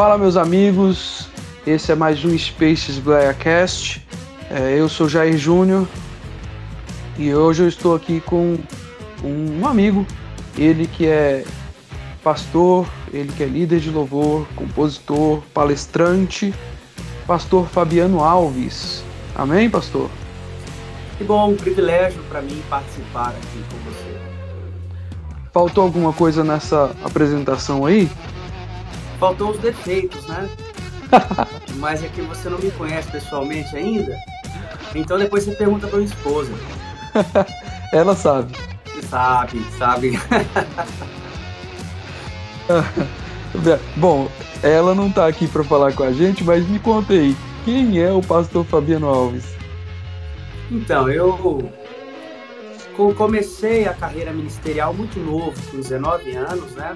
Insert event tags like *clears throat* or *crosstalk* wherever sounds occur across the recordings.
Fala, meus amigos. Esse é mais um Spaces Blaircast. É, eu sou Jair Júnior e hoje eu estou aqui com um amigo, ele que é pastor, ele que é líder de louvor, compositor, palestrante, pastor Fabiano Alves. Amém, pastor? Que bom, um privilégio para mim participar aqui com você. Faltou alguma coisa nessa apresentação aí? Faltou os defeitos, né? *laughs* Mas é que você não me conhece pessoalmente ainda. Então depois você pergunta pra minha esposa. *laughs* Ela sabe. Sabe, sabe. *laughs* Bom, ela não tá aqui para falar com a gente, mas me conta aí, quem é o pastor Fabiano Alves? Então, eu comecei a carreira ministerial muito novo, com 19 anos, né?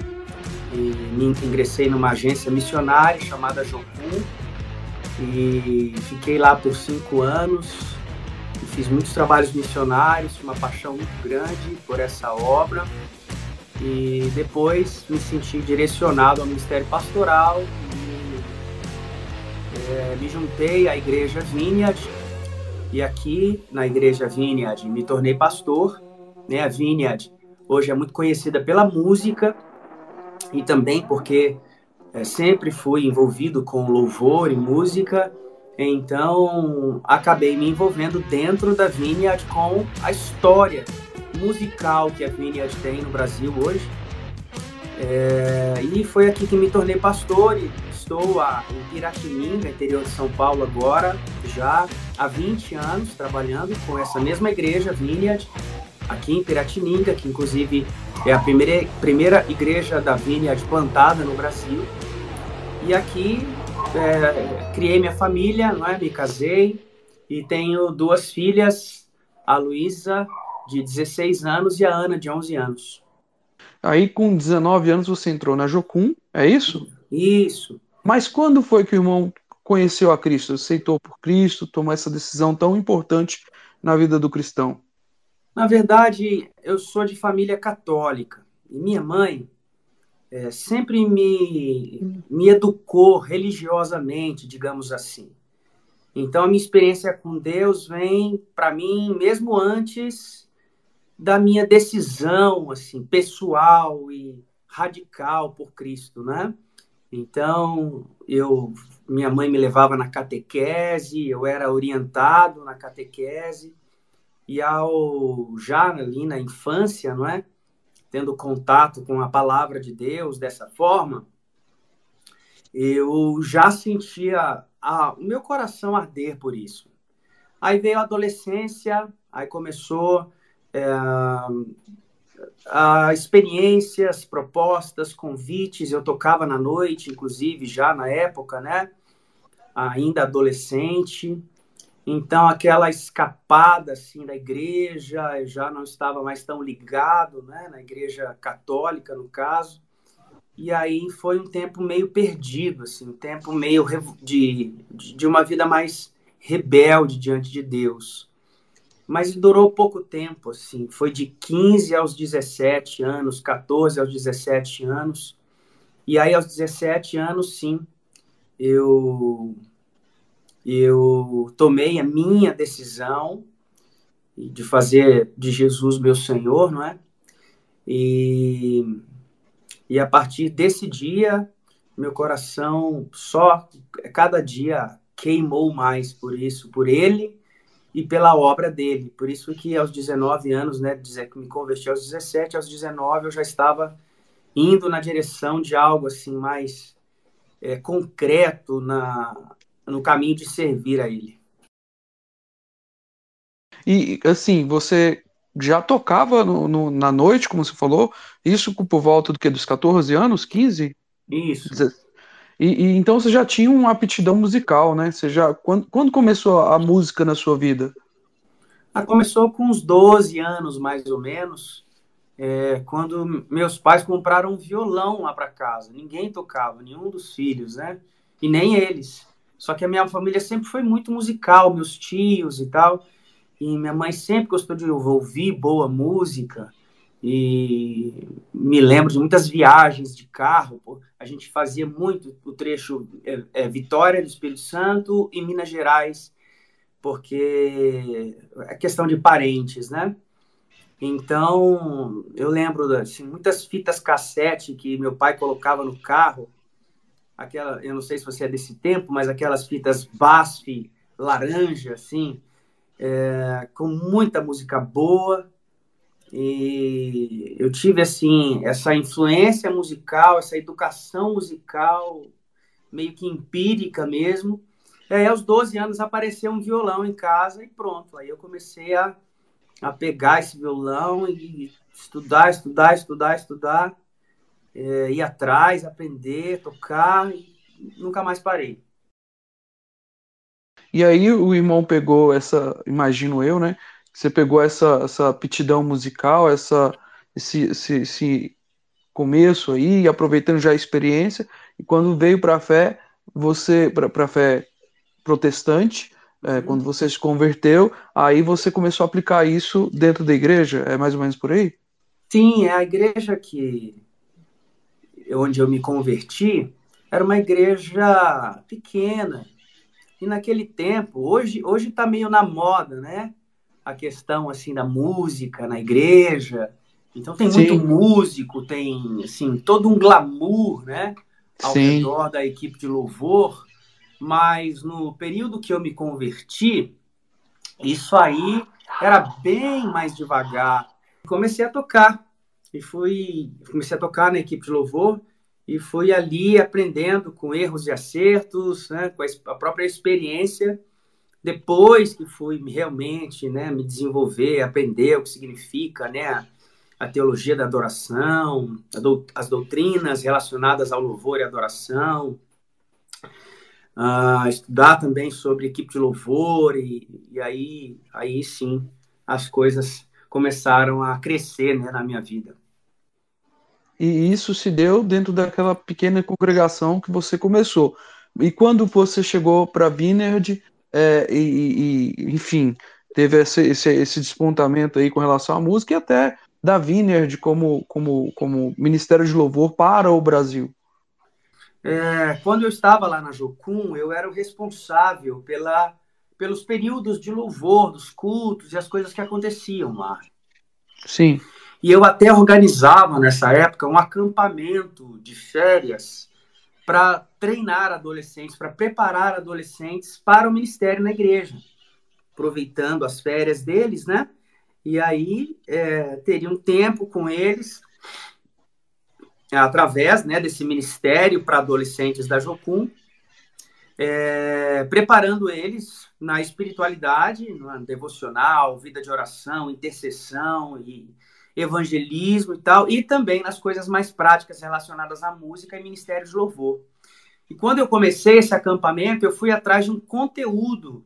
E ingressei numa agência missionária chamada Jocum. E fiquei lá por cinco anos. Fiz muitos trabalhos missionários, uma paixão muito grande por essa obra. E depois me senti direcionado ao ministério pastoral e é, me juntei à igreja Vineyard. E aqui na igreja Vineyard me tornei pastor, né? A Vineyard hoje é muito conhecida pela música e também porque é, sempre fui envolvido com louvor e música, então acabei me envolvendo dentro da Vineyard com a história musical que a Vineyard tem no Brasil hoje. É, e foi aqui que me tornei pastor e estou a, em Piratininga, interior de São Paulo agora, já há 20 anos trabalhando com essa mesma igreja, Vineyard, aqui em Piratininga, que inclusive é a primeira, primeira igreja da Vineyard plantada no Brasil. E aqui é, criei minha família, não é? me casei e tenho duas filhas, a Luísa, de 16 anos, e a Ana, de 11 anos. Aí, com 19 anos, você entrou na Jocum, é isso? Isso. Mas quando foi que o irmão conheceu a Cristo, aceitou por Cristo, tomou essa decisão tão importante na vida do cristão? Na verdade, eu sou de família católica e minha mãe é, sempre me, me educou religiosamente, digamos assim. Então, a minha experiência com Deus vem para mim mesmo antes da minha decisão, assim, pessoal e radical por Cristo, né? Então, eu, minha mãe me levava na catequese, eu era orientado na catequese, e ao já ali na infância, não é? Tendo contato com a palavra de Deus dessa forma, eu já sentia a, o meu coração arder por isso. Aí veio a adolescência, aí começou é, a experiências, propostas, convites. Eu tocava na noite, inclusive, já na época, né? Ainda adolescente. Então, aquela escapada assim da igreja, eu já não estava mais tão ligado, né, na igreja católica, no caso. E aí foi um tempo meio perdido, assim, um tempo meio de, de uma vida mais rebelde diante de Deus. Mas durou pouco tempo, assim, foi de 15 aos 17 anos, 14 aos 17 anos. E aí, aos 17 anos, sim, eu eu tomei a minha decisão de fazer de Jesus meu Senhor, não é? E, e a partir desse dia, meu coração só, cada dia, queimou mais por isso, por ele e pela obra dele. Por isso que aos 19 anos, né, dizer que me converti aos 17, aos 19 eu já estava indo na direção de algo assim mais é, concreto na, no caminho de servir a Ele. E assim, você já tocava no, no, na noite, como você falou, isso por volta do que dos 14 anos, 15? Isso. E, e, então você já tinha uma aptidão musical, né? Você já quando, quando começou a música na sua vida? Ah, começou com uns 12 anos, mais ou menos, é, quando meus pais compraram um violão lá para casa. Ninguém tocava, nenhum dos filhos, né? E nem eles. Só que a minha família sempre foi muito musical, meus tios e tal. E minha mãe sempre gostou de ouvir boa música. e me lembro de muitas viagens de carro. Pô. A gente fazia muito o trecho é, é, Vitória do Espírito Santo e Minas Gerais, porque é questão de parentes, né? Então, eu lembro assim, muitas fitas cassete que meu pai colocava no carro, aquela, eu não sei se você é desse tempo, mas aquelas fitas BASF laranja, assim, é, com muita música boa, e eu tive, assim, essa influência musical, essa educação musical, meio que empírica mesmo. E aí, aos 12 anos, apareceu um violão em casa e pronto. Aí eu comecei a, a pegar esse violão e estudar, estudar, estudar, estudar, é, ir atrás, aprender, tocar e nunca mais parei. E aí o irmão pegou essa, imagino eu, né? Você pegou essa, essa aptidão musical, essa, esse, esse, esse começo aí, aproveitando já a experiência, e quando veio para a fé, você, para a fé protestante, é, quando você se converteu, aí você começou a aplicar isso dentro da igreja? É mais ou menos por aí? Sim, é a igreja que onde eu me converti era uma igreja pequena. E naquele tempo, hoje hoje está meio na moda, né? a questão assim da música na igreja. Então tem muito Sim. músico, tem assim todo um glamour, né, ao Sim. redor da equipe de louvor. Mas no período que eu me converti, isso aí era bem mais devagar. Comecei a tocar e fui comecei a tocar na equipe de louvor e fui ali aprendendo com erros e acertos, né, com a própria experiência depois que fui realmente né, me desenvolver, aprender o que significa né, a teologia da adoração, as doutrinas relacionadas ao louvor e adoração, estudar também sobre equipe de louvor, e, e, aí, aí sim as coisas começaram a crescer né, na minha vida. E isso se deu dentro daquela pequena congregação que você começou. E quando você chegou para Vineyard, é, e, e, enfim, teve esse, esse, esse, despontamento aí com relação à música e até da Vineyard como, como, como Ministério de Louvor para o Brasil. É, quando eu estava lá na Jocum, eu era o responsável pela, pelos períodos de louvor, dos cultos e as coisas que aconteciam lá. Sim. E eu até organizava nessa época um acampamento de férias para treinar adolescentes, para preparar adolescentes para o ministério na igreja, aproveitando as férias deles, né? E aí é, teria um tempo com eles através né, desse ministério para adolescentes da Jocum, é, preparando eles na espiritualidade, no devocional, vida de oração, intercessão e evangelismo e tal, e também nas coisas mais práticas relacionadas à música e ministério de louvor. E quando eu comecei esse acampamento, eu fui atrás de um conteúdo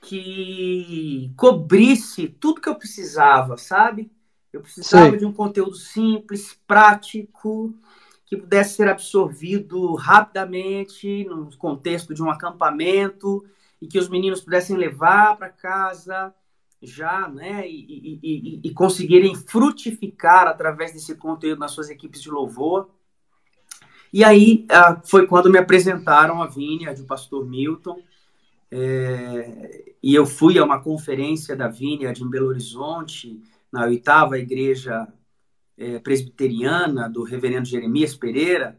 que cobrisse tudo que eu precisava, sabe? Eu precisava Sim. de um conteúdo simples, prático, que pudesse ser absorvido rapidamente no contexto de um acampamento e que os meninos pudessem levar para casa já, né, e, e, e, conseguirem frutificar através desse conteúdo nas suas equipes de louvor. E aí ah, foi quando me apresentaram a Vinha, do pastor Milton, é, e eu fui a uma conferência da Vineyard em Belo Horizonte, na oitava igreja é, presbiteriana do reverendo Jeremias Pereira,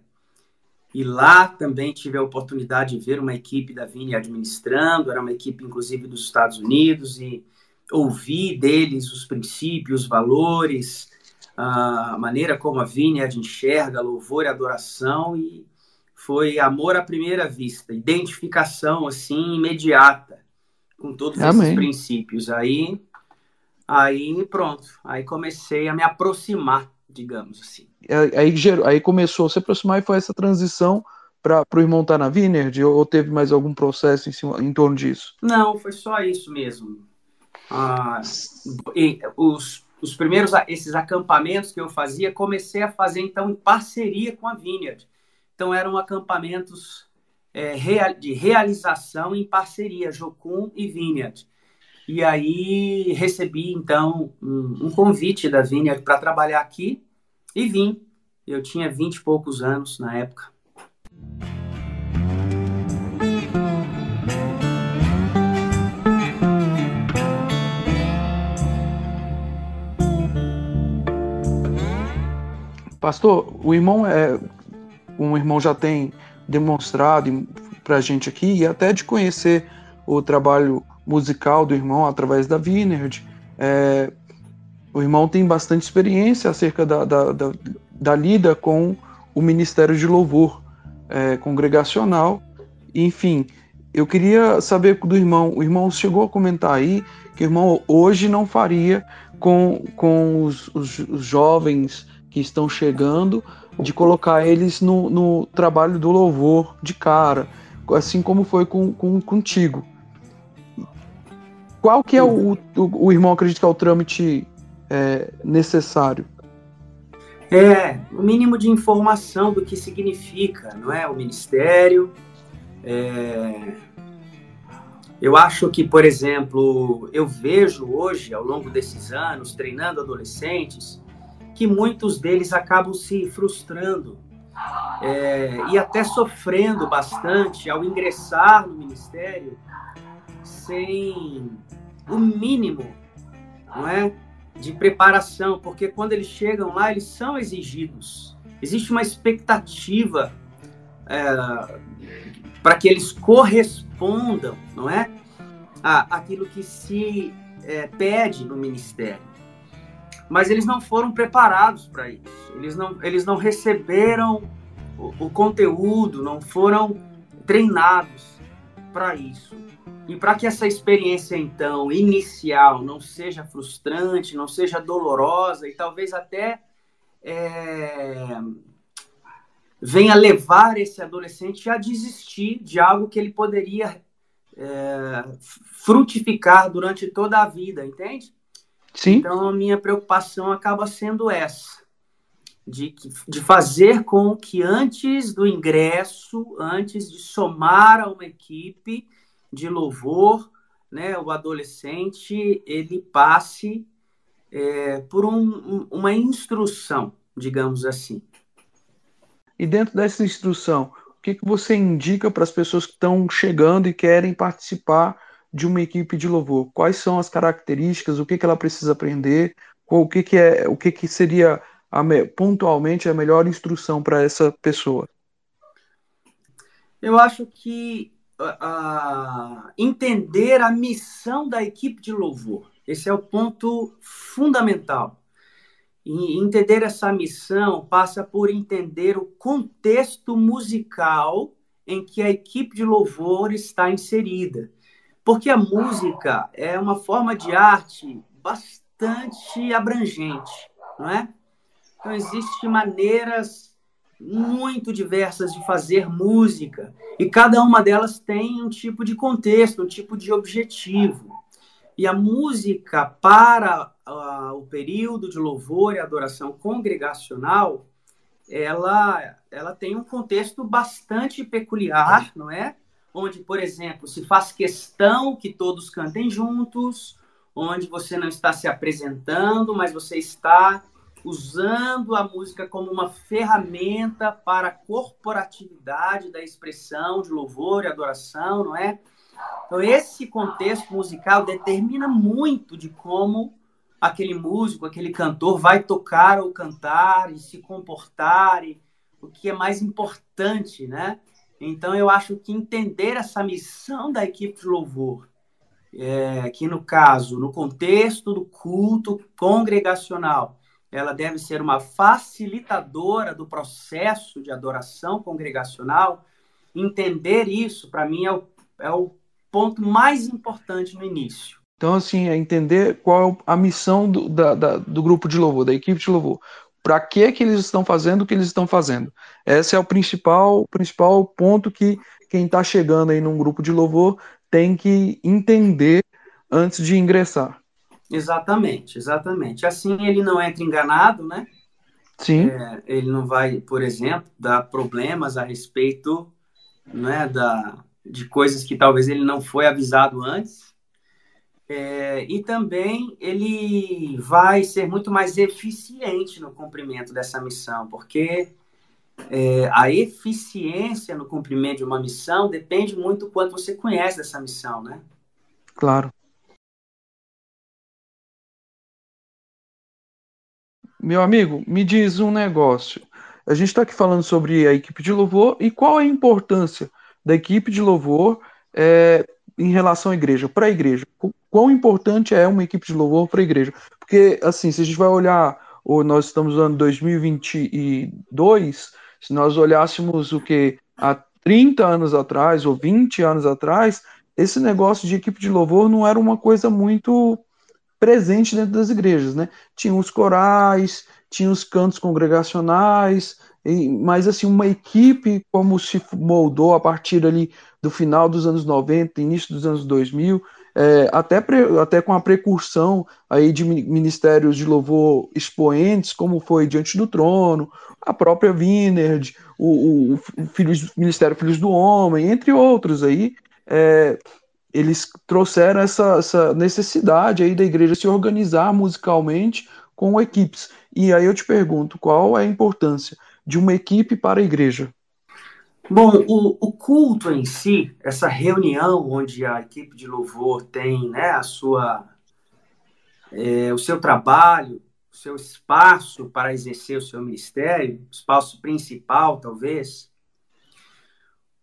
e lá também tive a oportunidade de ver uma equipe da Vini administrando, era uma equipe inclusive dos Estados Unidos, e ouvir deles os princípios, os valores, a maneira como a Vineyard enxerga louvor e adoração e foi amor à primeira vista, identificação assim imediata com todos Amém. esses princípios. Aí, aí pronto, aí comecei a me aproximar, digamos assim. Aí, aí começou a se aproximar e foi essa transição para o irmão estar na Vineyard ou teve mais algum processo em, cima, em torno disso? Não, foi só isso mesmo. Ah, os, os primeiros esses acampamentos que eu fazia, comecei a fazer então em parceria com a Vineyard. Então eram acampamentos é, de realização em parceria, Jocum e Vineyard. E aí recebi, então, um, um convite da Vineyard para trabalhar aqui e vim. Eu tinha vinte e poucos anos na época. Pastor, o irmão é um irmão já tem demonstrado para a gente aqui e até de conhecer o trabalho musical do irmão através da Vineyard. É, o irmão tem bastante experiência acerca da, da, da, da lida com o ministério de louvor é, congregacional. Enfim, eu queria saber do irmão. O irmão chegou a comentar aí que o irmão hoje não faria com, com os, os, os jovens que estão chegando, de colocar eles no, no trabalho do louvor de cara, assim como foi com, com contigo. Qual que é o, o, o irmão acredita que é o trâmite é, necessário? É, o mínimo de informação do que significa, não é? O ministério. É... Eu acho que, por exemplo, eu vejo hoje, ao longo desses anos, treinando adolescentes, que muitos deles acabam se frustrando é, e até sofrendo bastante ao ingressar no ministério sem o mínimo, não é, de preparação, porque quando eles chegam lá eles são exigidos. Existe uma expectativa é, para que eles correspondam, não é, aquilo que se é, pede no ministério mas eles não foram preparados para isso. Eles não, eles não receberam o, o conteúdo, não foram treinados para isso. E para que essa experiência, então, inicial não seja frustrante, não seja dolorosa e talvez até é, venha levar esse adolescente a desistir de algo que ele poderia é, frutificar durante toda a vida, entende? Sim. Então, a minha preocupação acaba sendo essa, de, de fazer com que antes do ingresso, antes de somar a uma equipe de louvor, né, o adolescente ele passe é, por um, uma instrução, digamos assim. E dentro dessa instrução, o que, que você indica para as pessoas que estão chegando e querem participar de uma equipe de louvor? Quais são as características? O que, que ela precisa aprender? O que, que é? O que, que seria a, pontualmente a melhor instrução para essa pessoa? Eu acho que uh, entender a missão da equipe de louvor. Esse é o ponto fundamental. E entender essa missão passa por entender o contexto musical em que a equipe de louvor está inserida. Porque a música é uma forma de arte bastante abrangente, não é? Então, existem maneiras muito diversas de fazer música e cada uma delas tem um tipo de contexto, um tipo de objetivo. E a música para uh, o período de louvor e adoração congregacional, ela, ela tem um contexto bastante peculiar, não é? Onde, por exemplo, se faz questão que todos cantem juntos, onde você não está se apresentando, mas você está usando a música como uma ferramenta para a corporatividade da expressão de louvor e adoração, não é? Então, esse contexto musical determina muito de como aquele músico, aquele cantor vai tocar ou cantar e se comportar, e o que é mais importante, né? Então, eu acho que entender essa missão da equipe de louvor, é, que no caso, no contexto do culto congregacional, ela deve ser uma facilitadora do processo de adoração congregacional. Entender isso, para mim, é o, é o ponto mais importante no início. Então, assim, é entender qual é a missão do, da, da, do grupo de louvor, da equipe de louvor para que que eles estão fazendo o que eles estão fazendo. Esse é o principal, principal ponto que quem está chegando aí num grupo de louvor tem que entender antes de ingressar. Exatamente, exatamente. Assim ele não entra enganado, né? Sim. É, ele não vai, por exemplo, dar problemas a respeito né, da, de coisas que talvez ele não foi avisado antes. É, e também ele vai ser muito mais eficiente no cumprimento dessa missão, porque é, a eficiência no cumprimento de uma missão depende muito do quanto você conhece dessa missão, né? Claro. Meu amigo, me diz um negócio. A gente está aqui falando sobre a equipe de louvor e qual a importância da equipe de louvor é, em relação à igreja, para a igreja. Quão importante é uma equipe de louvor para a igreja? Porque, assim, se a gente vai olhar, ou nós estamos no ano 2022, se nós olhássemos o que há 30 anos atrás ou 20 anos atrás, esse negócio de equipe de louvor não era uma coisa muito presente dentro das igrejas, né? Tinha os corais, tinha os cantos congregacionais, mas assim, uma equipe como se moldou a partir ali do final dos anos 90, início dos anos 2000, é, até, pre, até com a precursão aí de ministérios de louvor expoentes, como foi Diante do Trono, a própria Vinerd, o, o, o Filhos, Ministério Filhos do Homem, entre outros aí, é, eles trouxeram essa, essa necessidade aí da igreja se organizar musicalmente com equipes. E aí eu te pergunto, qual é a importância de uma equipe para a igreja? Bom, o, o, culto em si, essa reunião onde a equipe de louvor tem né, a sua, é, o seu trabalho, o seu espaço para exercer o seu ministério, espaço principal, talvez,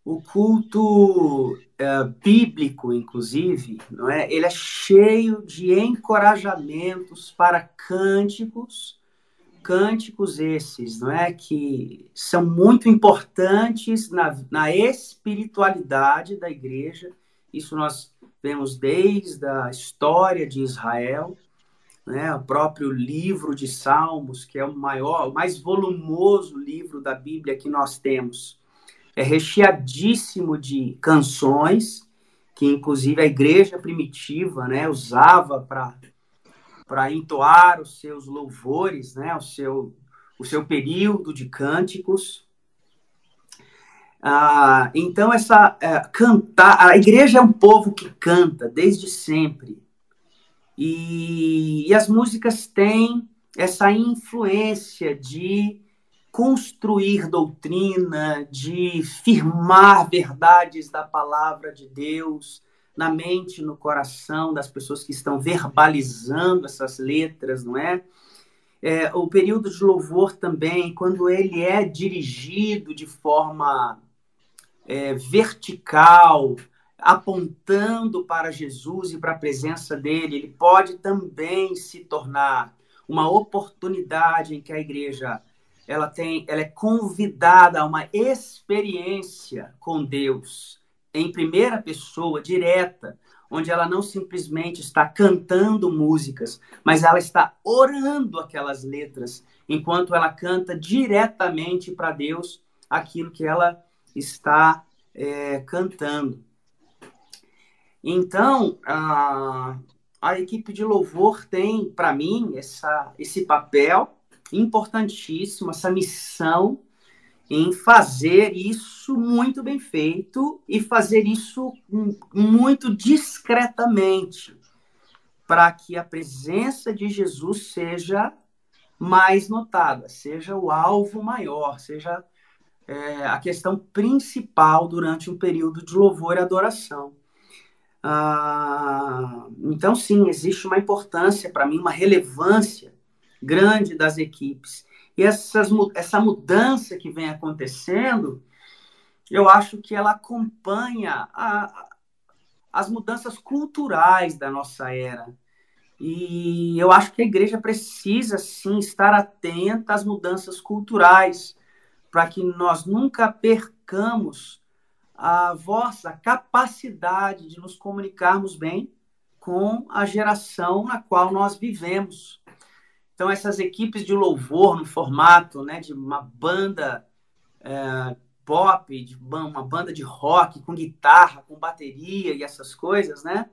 o culto é, bíblico, inclusive, não é? Ele é cheio de encorajamentos para cânticos, cânticos esses, não é, que são muito importantes na, na espiritualidade da igreja. Isso nós vemos desde a história de Israel, né? O próprio livro de Salmos, que é o maior, o mais volumoso livro da Bíblia que nós temos é recheadíssimo de canções que inclusive a igreja primitiva, né, usava para para entoar os seus louvores, né, o seu o seu período de cânticos. Ah, então essa é, cantar, a igreja é um povo que canta desde sempre e, e as músicas têm essa influência de construir doutrina, de firmar verdades da palavra de Deus na mente, no coração das pessoas que estão verbalizando essas letras, não é? é o período de louvor também, quando ele é dirigido de forma é, vertical, apontando para Jesus e para a presença dele, ele pode também se tornar uma oportunidade em que a igreja ela tem, ela é convidada a uma experiência com Deus em primeira pessoa, direta, onde ela não simplesmente está cantando músicas, mas ela está orando aquelas letras, enquanto ela canta diretamente para Deus aquilo que ela está é, cantando. Então, a, a equipe de louvor tem, para mim, essa, esse papel importantíssimo, essa missão em fazer isso muito bem feito e fazer isso muito discretamente, para que a presença de Jesus seja mais notada, seja o alvo maior, seja é, a questão principal durante um período de louvor e adoração. Ah, então, sim, existe uma importância para mim, uma relevância grande das equipes. E essas, essa mudança que vem acontecendo, eu acho que ela acompanha a, as mudanças culturais da nossa era. E eu acho que a igreja precisa, sim, estar atenta às mudanças culturais, para que nós nunca percamos a vossa capacidade de nos comunicarmos bem com a geração na qual nós vivemos. Então, essas equipes de louvor no formato né, de uma banda é, pop, de uma banda de rock com guitarra, com bateria e essas coisas, né?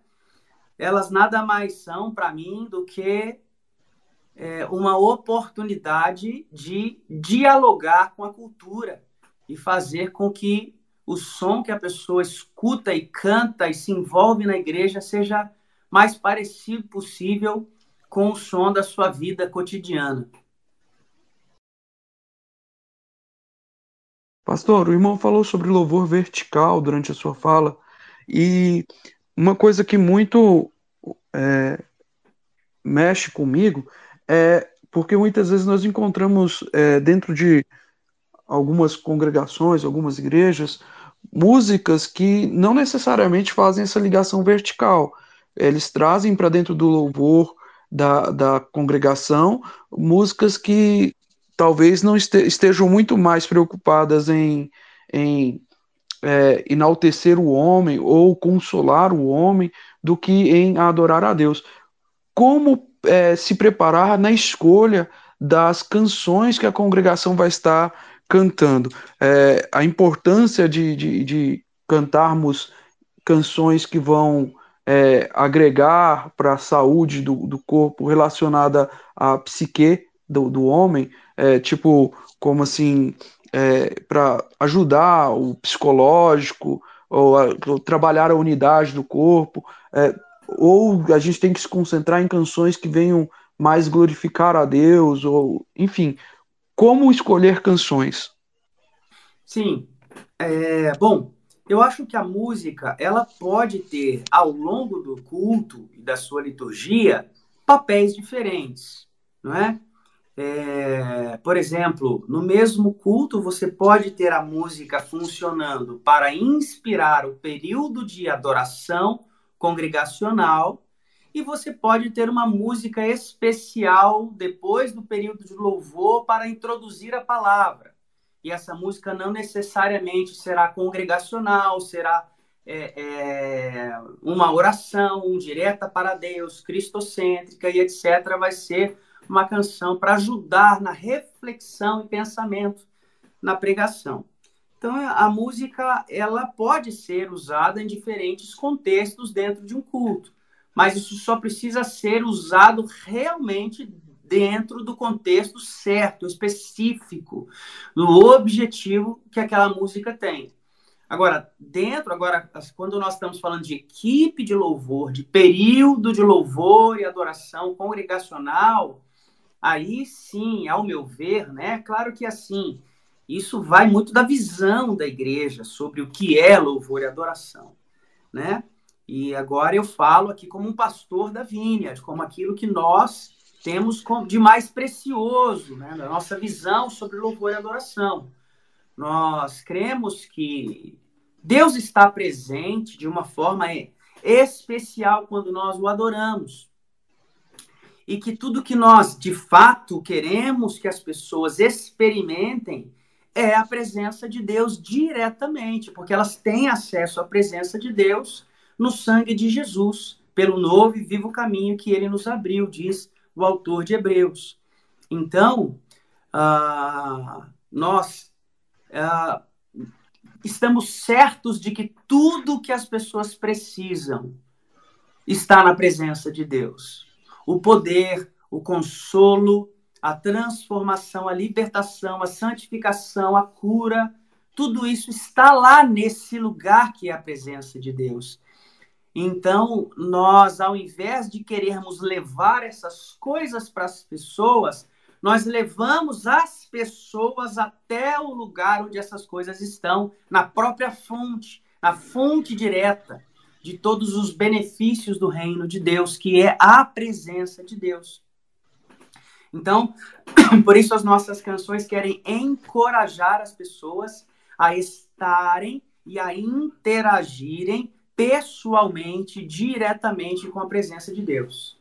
Elas nada mais são para mim do que é, uma oportunidade de dialogar com a cultura e fazer com que o som que a pessoa escuta e canta e se envolve na igreja seja mais parecido possível com o som da sua vida cotidiana. Pastor, o irmão falou sobre louvor vertical durante a sua fala, e uma coisa que muito é, mexe comigo é porque muitas vezes nós encontramos é, dentro de algumas congregações, algumas igrejas, músicas que não necessariamente fazem essa ligação vertical. Eles trazem para dentro do louvor da, da congregação músicas que talvez não estejam muito mais preocupadas em, em é, enaltecer o homem ou consolar o homem do que em adorar a Deus. Como é, se preparar na escolha das canções que a congregação vai estar cantando? É, a importância de, de, de cantarmos canções que vão é, agregar para a saúde do, do corpo relacionada à psique do, do homem, é, tipo, como assim, é, para ajudar o psicológico, ou, a, ou, trabalhar a unidade do corpo, é, ou a gente tem que se concentrar em canções que venham mais glorificar a Deus, ou enfim, como escolher canções? Sim, é, bom, eu acho que a música ela pode ter ao longo do culto e da sua liturgia papéis diferentes, não é? é? Por exemplo, no mesmo culto você pode ter a música funcionando para inspirar o período de adoração congregacional e você pode ter uma música especial depois do período de louvor para introduzir a palavra e essa música não necessariamente será congregacional, será é, é, uma oração direta para Deus, cristocêntrica e etc. Vai ser uma canção para ajudar na reflexão e pensamento na pregação. Então, a música ela pode ser usada em diferentes contextos dentro de um culto, mas isso só precisa ser usado realmente dentro do contexto certo, específico, do objetivo que aquela música tem. Agora, dentro, agora, quando nós estamos falando de equipe de louvor, de período de louvor e adoração congregacional, aí sim, ao meu ver, né? Claro que assim, isso vai muito da visão da igreja sobre o que é louvor e adoração, né? E agora eu falo aqui como um pastor da Vineyard, como aquilo que nós temos de mais precioso né, na nossa visão sobre louvor e adoração. Nós cremos que Deus está presente de uma forma especial quando nós o adoramos. E que tudo que nós, de fato, queremos que as pessoas experimentem é a presença de Deus diretamente, porque elas têm acesso à presença de Deus no sangue de Jesus, pelo novo e vivo caminho que ele nos abriu, diz o autor de Hebreus. Então, uh, nós uh, estamos certos de que tudo que as pessoas precisam está na presença de Deus. O poder, o consolo, a transformação, a libertação, a santificação, a cura, tudo isso está lá nesse lugar que é a presença de Deus. Então, nós, ao invés de querermos levar essas coisas para as pessoas, nós levamos as pessoas até o lugar onde essas coisas estão, na própria fonte, na fonte direta de todos os benefícios do reino de Deus, que é a presença de Deus. Então, *clears throat* por isso as nossas canções querem encorajar as pessoas a estarem e a interagirem pessoalmente, diretamente com a presença de Deus.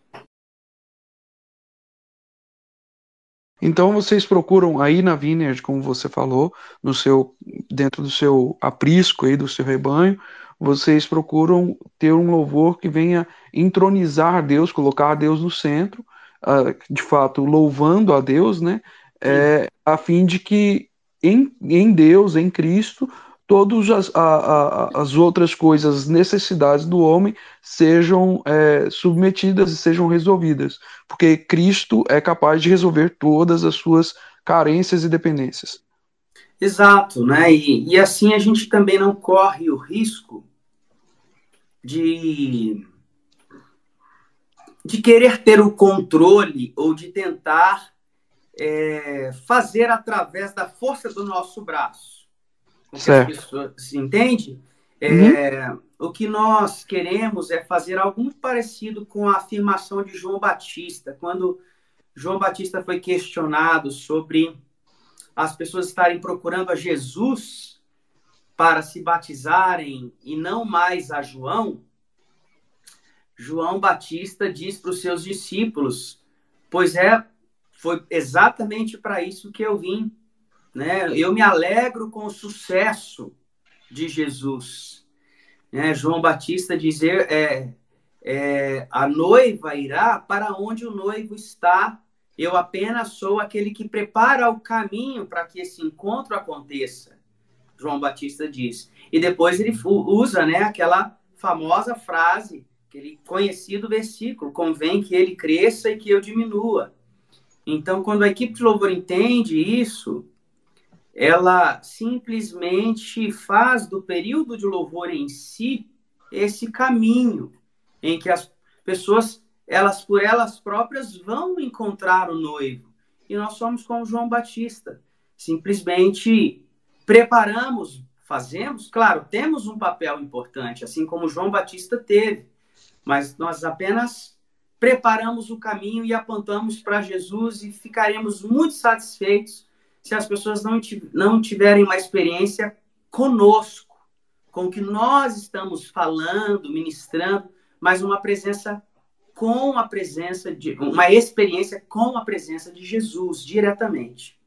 Então vocês procuram aí na Vineyard, como você falou, no seu dentro do seu aprisco aí do seu rebanho, vocês procuram ter um louvor que venha entronizar Deus, colocar Deus no centro, uh, de fato louvando a Deus, né? É, a fim de que em, em Deus, em Cristo, todas as, a, a, as outras coisas, necessidades do homem sejam é, submetidas e sejam resolvidas, porque Cristo é capaz de resolver todas as suas carências e dependências. Exato, né? E, e assim a gente também não corre o risco de de querer ter o controle ou de tentar é, fazer através da força do nosso braço. Certo. Pessoas, entende? É, uhum. O que nós queremos é fazer algo muito parecido com a afirmação de João Batista, quando João Batista foi questionado sobre as pessoas estarem procurando a Jesus para se batizarem e não mais a João. João Batista diz para os seus discípulos: Pois é, foi exatamente para isso que eu vim. Né? Eu me alegro com o sucesso de Jesus. Né? João Batista dizer é, é, a noiva irá para onde o noivo está. Eu apenas sou aquele que prepara o caminho para que esse encontro aconteça. João Batista diz. E depois ele usa, né, aquela famosa frase, aquele conhecido versículo: convém que ele cresça e que eu diminua. Então, quando a equipe de louvor entende isso, ela simplesmente faz do período de louvor em si esse caminho em que as pessoas, elas por elas próprias, vão encontrar o noivo. E nós somos como João Batista. Simplesmente preparamos, fazemos, claro, temos um papel importante, assim como João Batista teve, mas nós apenas preparamos o caminho e apontamos para Jesus e ficaremos muito satisfeitos se as pessoas não, não tiverem uma experiência conosco, com o que nós estamos falando, ministrando, mas uma presença com a presença de uma experiência com a presença de Jesus diretamente.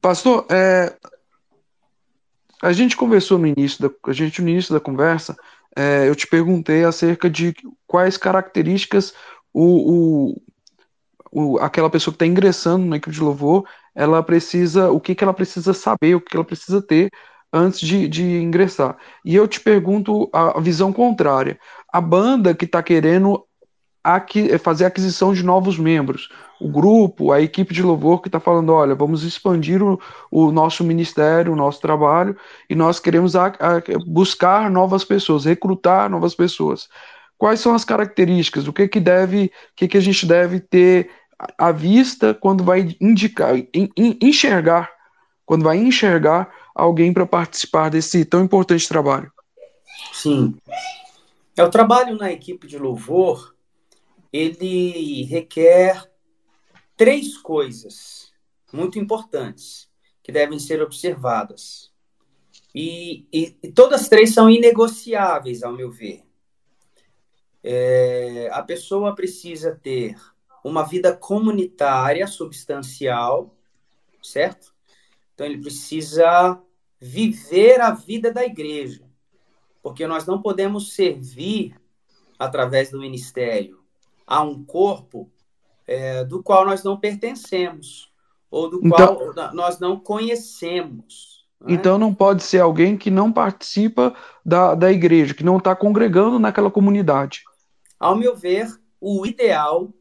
Pastor, é, a gente conversou no início da a gente no início da conversa, é, eu te perguntei acerca de quais características o, o, o, aquela pessoa que está ingressando na equipe de louvor, ela precisa, o que, que ela precisa saber, o que ela precisa ter antes de, de ingressar. E eu te pergunto a visão contrária. A banda que está querendo aqui, fazer aquisição de novos membros, o grupo, a equipe de louvor que está falando, olha, vamos expandir o, o, nosso ministério, o nosso trabalho, e nós queremos a, a buscar novas pessoas, recrutar novas pessoas. Quais são as características? O que que deve, o que que a gente deve ter à vista quando vai indicar, enxergar, quando vai enxergar alguém para participar desse tão importante trabalho. Sim. É o trabalho na equipe de louvor, ele requer três coisas muito importantes que devem ser observadas. E, e, e todas três são inegociáveis, ao meu ver. É, a pessoa precisa ter uma vida comunitária substancial, certo? Então ele precisa viver a vida da igreja, porque nós não podemos servir através do ministério a um corpo é, do qual nós não pertencemos ou do então, qual nós não conhecemos. É? Então não pode ser alguém que não participa da, da igreja, que não está congregando naquela comunidade. Ao meu ver, o ideal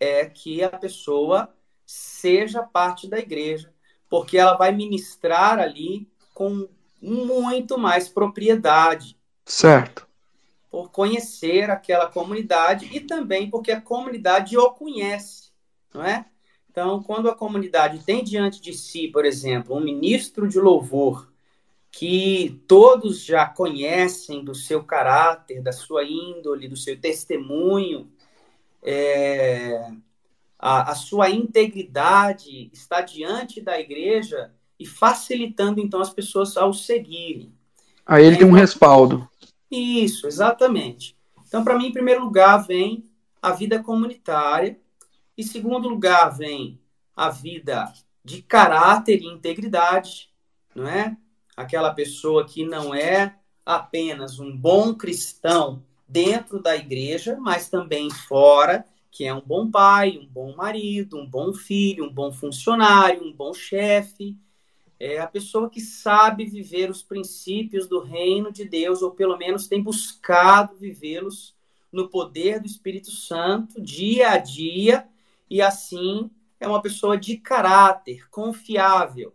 é que a pessoa seja parte da igreja, porque ela vai ministrar ali com muito mais propriedade. Certo. Por conhecer aquela comunidade e também porque a comunidade o conhece, não é? Então, quando a comunidade tem diante de si, por exemplo, um ministro de louvor que todos já conhecem do seu caráter, da sua índole, do seu testemunho, é, a, a sua integridade está diante da igreja e facilitando então as pessoas ao seguirem. Aí ele é, tem um então, respaldo. Isso, exatamente. Então, para mim, em primeiro lugar, vem a vida comunitária, em segundo lugar, vem a vida de caráter e integridade, não é? Aquela pessoa que não é apenas um bom cristão dentro da igreja, mas também fora, que é um bom pai, um bom marido, um bom filho, um bom funcionário, um bom chefe. É a pessoa que sabe viver os princípios do reino de Deus, ou pelo menos tem buscado vivê-los no poder do Espírito Santo, dia a dia, e assim é uma pessoa de caráter, confiável,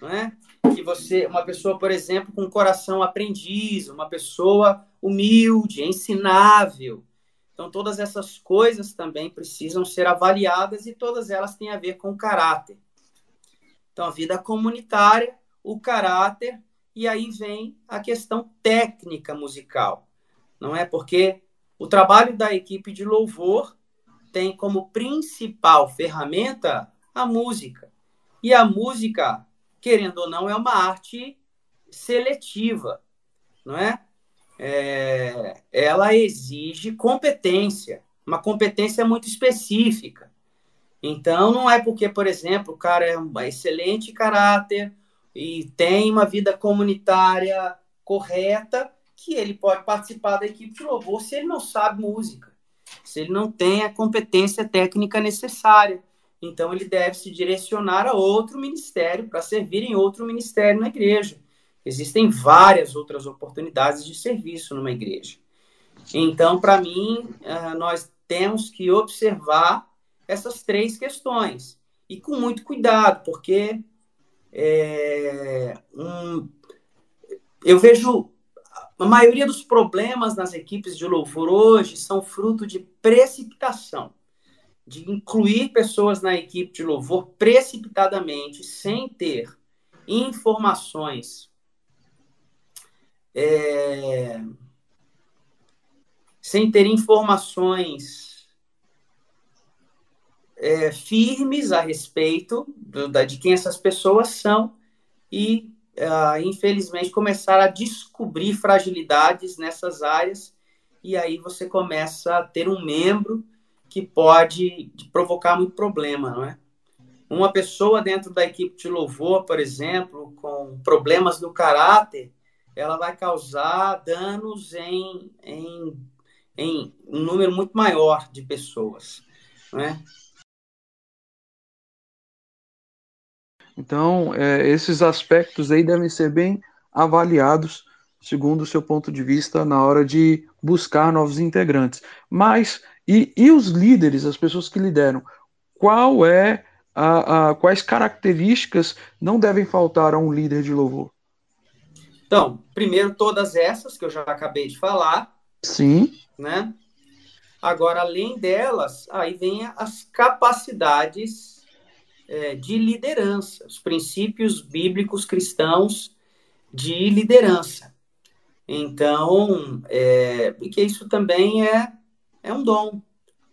não é? Que você, uma pessoa, por exemplo, com coração aprendiz, uma pessoa humilde, ensinável. Então, todas essas coisas também precisam ser avaliadas e todas elas têm a ver com caráter. Então, a vida comunitária, o caráter, e aí vem a questão técnica musical. Não é porque o trabalho da equipe de louvor tem como principal ferramenta a música. E a música querendo ou não, é uma arte seletiva, não é? é? Ela exige competência, uma competência muito específica. Então, não é porque, por exemplo, o cara é um excelente caráter e tem uma vida comunitária correta que ele pode participar da equipe de louvor se ele não sabe música, se ele não tem a competência técnica necessária. Então ele deve se direcionar a outro ministério para servir em outro ministério na igreja. Existem várias outras oportunidades de serviço numa igreja. Então, para mim, ah, nós temos que observar essas três questões e com muito cuidado, porque é, um, eu vejo a maioria dos problemas nas equipes de louvor hoje são fruto de precipitação de incluir pessoas na equipe de louvor precipitadamente, sem ter informações é, sem ter informações é, firmes a respeito do, da, de quem essas pessoas são e, uh, infelizmente, começar a descobrir fragilidades nessas áreas. E aí você começa a ter um membro que pode provocar muito problema, não é? Uma pessoa dentro da equipe de louvor, por exemplo, com problemas do caráter, ela vai causar danos em, em, em um número muito maior de pessoas, não é? Então, é, esses aspectos aí devem ser bem avaliados, segundo o seu ponto de vista, na hora de buscar novos integrantes. Mas e, e os líderes, as pessoas que lideram, qual é a, a, quais características não devem faltar a um líder de louvor? Então, primeiro todas essas que eu já acabei de falar. Sim. Né? Agora, além delas, aí vem as capacidades é, de liderança, os princípios bíblicos cristãos de liderança. Então, é, porque isso também é é um dom.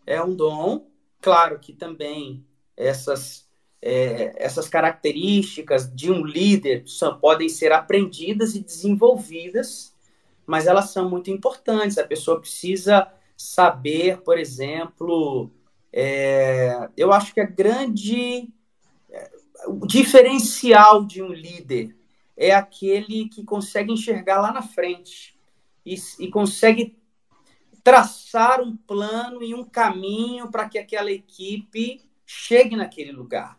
É um dom, claro que também essas, é, essas características de um líder podem ser aprendidas e desenvolvidas, mas elas são muito importantes. A pessoa precisa saber, por exemplo, é, eu acho que a grande. É, o diferencial de um líder é aquele que consegue enxergar lá na frente e, e consegue traçar um plano e um caminho para que aquela equipe chegue naquele lugar.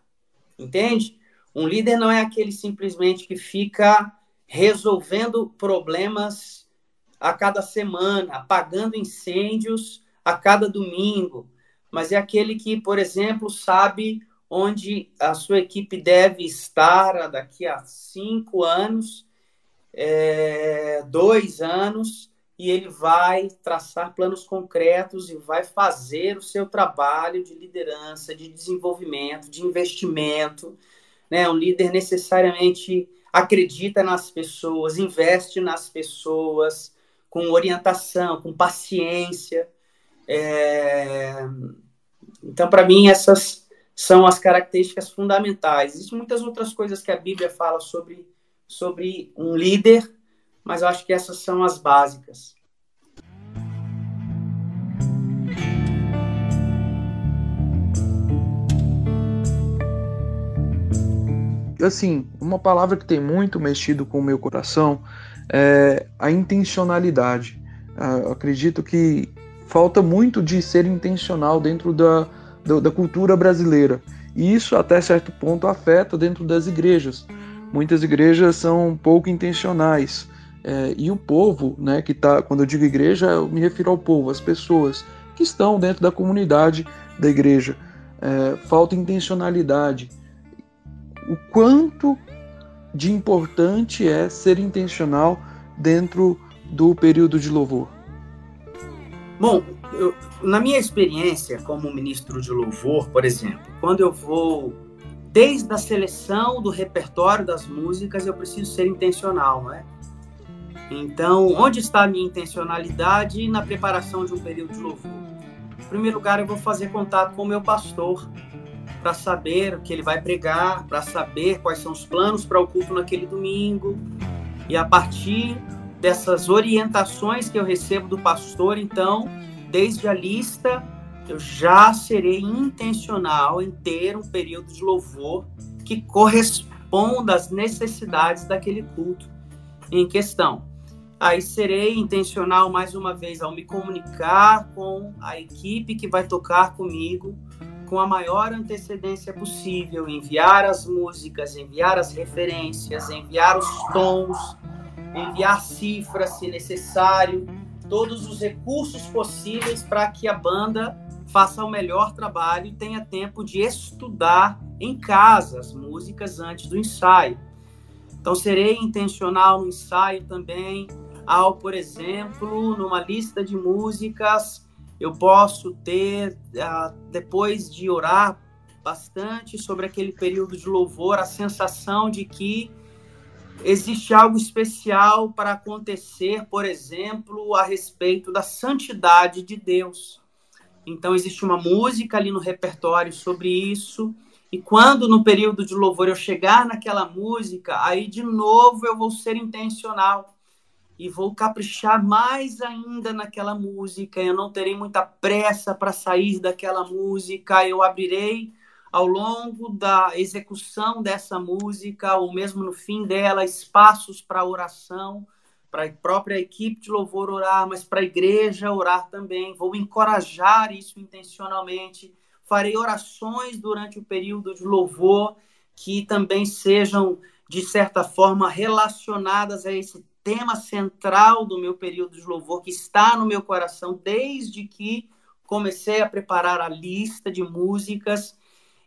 Entende? Um líder não é aquele simplesmente que fica resolvendo problemas a cada semana, apagando incêndios a cada domingo, mas é aquele que, por exemplo, sabe onde a sua equipe deve estar daqui a cinco anos, é, dois anos, e ele vai traçar planos concretos e vai fazer o seu trabalho de liderança, de desenvolvimento, de investimento. Né? Um líder necessariamente acredita nas pessoas, investe nas pessoas, com orientação, com paciência. É... Então, para mim, essas são as características fundamentais. Existem muitas outras coisas que a Bíblia fala sobre, sobre um líder mas eu acho que essas são as básicas. Assim, uma palavra que tem muito mexido com o meu coração é a intencionalidade. Eu acredito que falta muito de ser intencional dentro da, da, da cultura brasileira. E isso, até certo ponto, afeta dentro das igrejas. Muitas igrejas são pouco intencionais. É, e o povo, né, que está, quando eu digo igreja, eu me refiro ao povo, as pessoas que estão dentro da comunidade da igreja. É, falta intencionalidade. O quanto de importante é ser intencional dentro do período de louvor? Bom, eu, na minha experiência como ministro de louvor, por exemplo, quando eu vou desde a seleção do repertório das músicas, eu preciso ser intencional, não é? Então, onde está a minha intencionalidade na preparação de um período de louvor? Em primeiro lugar, eu vou fazer contato com o meu pastor para saber o que ele vai pregar, para saber quais são os planos para o culto naquele domingo. E a partir dessas orientações que eu recebo do pastor, então, desde a lista, eu já serei intencional em ter um período de louvor que corresponda às necessidades daquele culto em questão. Aí serei intencional mais uma vez ao me comunicar com a equipe que vai tocar comigo com a maior antecedência possível, enviar as músicas, enviar as referências, enviar os tons, enviar cifras se necessário, todos os recursos possíveis para que a banda faça o melhor trabalho e tenha tempo de estudar em casa as músicas antes do ensaio. Então serei intencional no ensaio também, ao, por exemplo, numa lista de músicas, eu posso ter, ah, depois de orar bastante sobre aquele período de louvor, a sensação de que existe algo especial para acontecer, por exemplo, a respeito da santidade de Deus. Então, existe uma música ali no repertório sobre isso. E quando no período de louvor eu chegar naquela música, aí de novo eu vou ser intencional e vou caprichar mais ainda naquela música. Eu não terei muita pressa para sair daquela música. Eu abrirei ao longo da execução dessa música, ou mesmo no fim dela, espaços para oração, para a própria equipe de louvor orar, mas para a igreja orar também. Vou encorajar isso intencionalmente. Farei orações durante o período de louvor que também sejam, de certa forma, relacionadas a esse tema central do meu período de louvor, que está no meu coração desde que comecei a preparar a lista de músicas.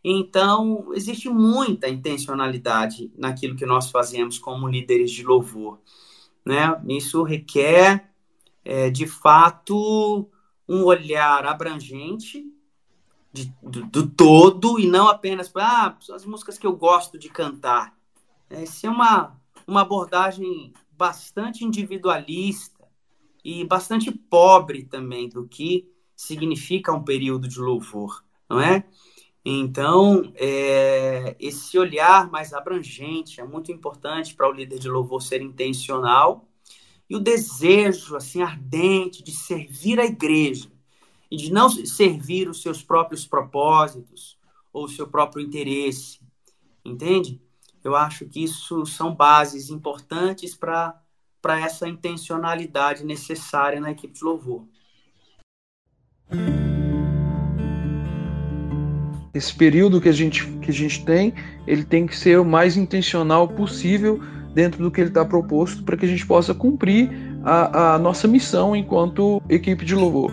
Então, existe muita intencionalidade naquilo que nós fazemos como líderes de louvor. Né? Isso requer, é, de fato, um olhar abrangente de, do, do, todo e não apenas para ah, as músicas que eu gosto de cantar. Essa é uma, uma abordagem bastante individualista e bastante pobre também do que significa um período de louvor, não é? Então, é, esse olhar mais abrangente é muito importante para o líder de louvor ser intencional e o desejo assim ardente de servir a igreja e de não servir os seus próprios propósitos ou o seu próprio interesse, entende? Eu acho que isso são bases importantes para essa intencionalidade necessária na equipe de louvor. Esse período que a gente, que a gente tem, ele tem que ser o mais intencional possível dentro do que ele está proposto para que a gente possa cumprir a, a nossa missão enquanto equipe de louvor.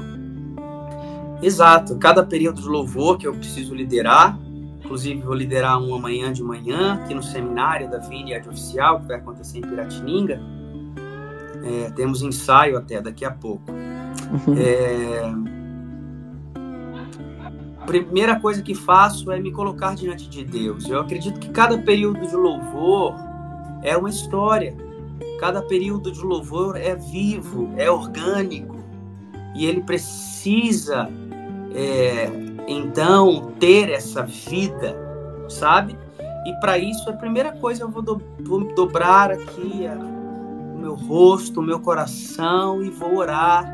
Exato. Cada período de louvor que eu preciso liderar, Inclusive, vou liderar um amanhã de manhã, aqui no seminário da Vineyard Oficial, que vai acontecer em Piratininga. É, temos ensaio até daqui a pouco. Uhum. É... Primeira coisa que faço é me colocar diante de Deus. Eu acredito que cada período de louvor é uma história. Cada período de louvor é vivo, é orgânico. E ele precisa é, então ter essa vida, sabe? E para isso, a primeira coisa eu vou, do, vou dobrar aqui a, o meu rosto, o meu coração e vou orar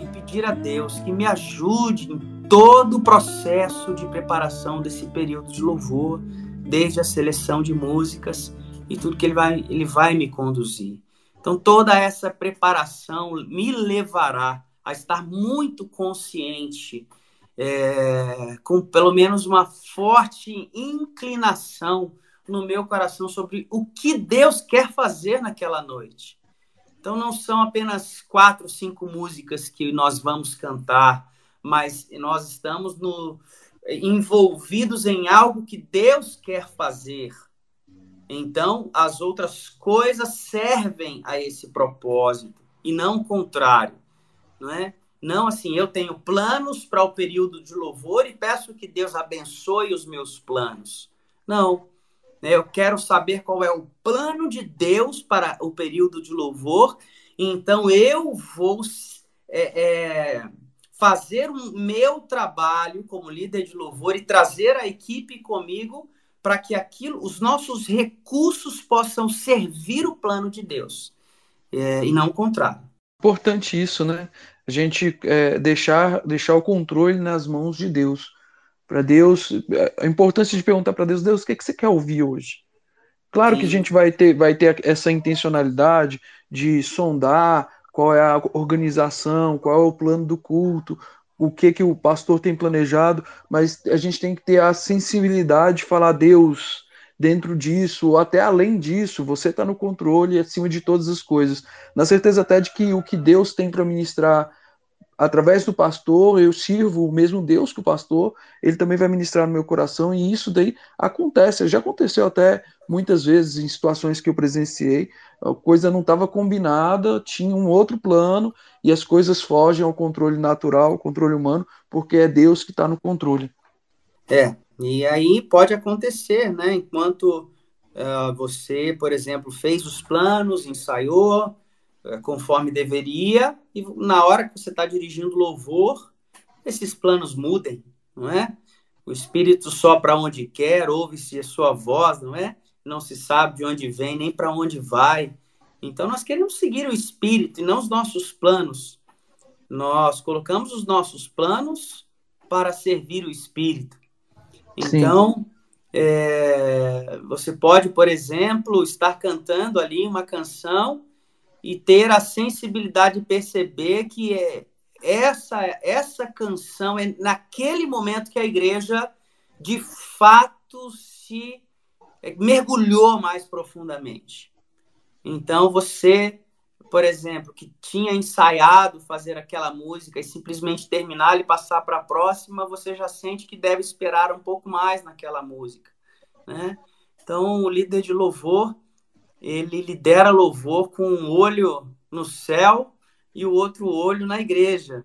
e pedir a Deus que me ajude todo o processo de preparação desse período de louvor, desde a seleção de músicas e tudo que ele vai, ele vai me conduzir. Então, toda essa preparação me levará a estar muito consciente é, com pelo menos uma forte inclinação no meu coração sobre o que Deus quer fazer naquela noite. Então, não são apenas quatro, cinco músicas que nós vamos cantar, mas nós estamos no, envolvidos em algo que Deus quer fazer Então, as outras coisas servem a esse propósito e não o contrário, não é? Não assim, eu tenho planos para o período de louvor e peço que Deus abençoe os meus planos. Não. Né? Eu quero saber qual é o plano de Deus para o período de louvor, então eu vou é, é, fazer o meu trabalho como líder de louvor e trazer a equipe comigo para que aquilo, os nossos recursos possam servir o plano de Deus é, e não o contrário. Importante isso, né? A gente é, deixar, deixar o controle nas mãos de Deus. Para Deus, a importância de perguntar para Deus, Deus, o que, é que você quer ouvir hoje? Claro Sim. que a gente vai ter, vai ter essa intencionalidade de sondar qual é a organização, qual é o plano do culto, o que que o pastor tem planejado, mas a gente tem que ter a sensibilidade de falar Deus dentro disso, ou até além disso, você está no controle acima de todas as coisas. Na certeza até de que o que Deus tem para ministrar através do pastor, eu sirvo o mesmo Deus que o pastor, ele também vai ministrar no meu coração, e isso daí acontece, já aconteceu até muitas vezes em situações que eu presenciei, a coisa não estava combinada, tinha um outro plano, e as coisas fogem ao controle natural, ao controle humano, porque é Deus que está no controle. É, e aí pode acontecer, né, enquanto uh, você, por exemplo, fez os planos, ensaiou, conforme deveria, e na hora que você está dirigindo louvor, esses planos mudem, não é? O Espírito só para onde quer, ouve-se a sua voz, não é? Não se sabe de onde vem, nem para onde vai. Então nós queremos seguir o Espírito e não os nossos planos. Nós colocamos os nossos planos para servir o Espírito. Então, é, você pode, por exemplo, estar cantando ali uma canção e ter a sensibilidade de perceber que é essa essa canção é naquele momento que a igreja de fato se mergulhou mais profundamente. Então você, por exemplo, que tinha ensaiado fazer aquela música e simplesmente terminar e passar para a próxima, você já sente que deve esperar um pouco mais naquela música, né? Então o líder de louvor ele lidera louvor com um olho no céu e o outro olho na igreja.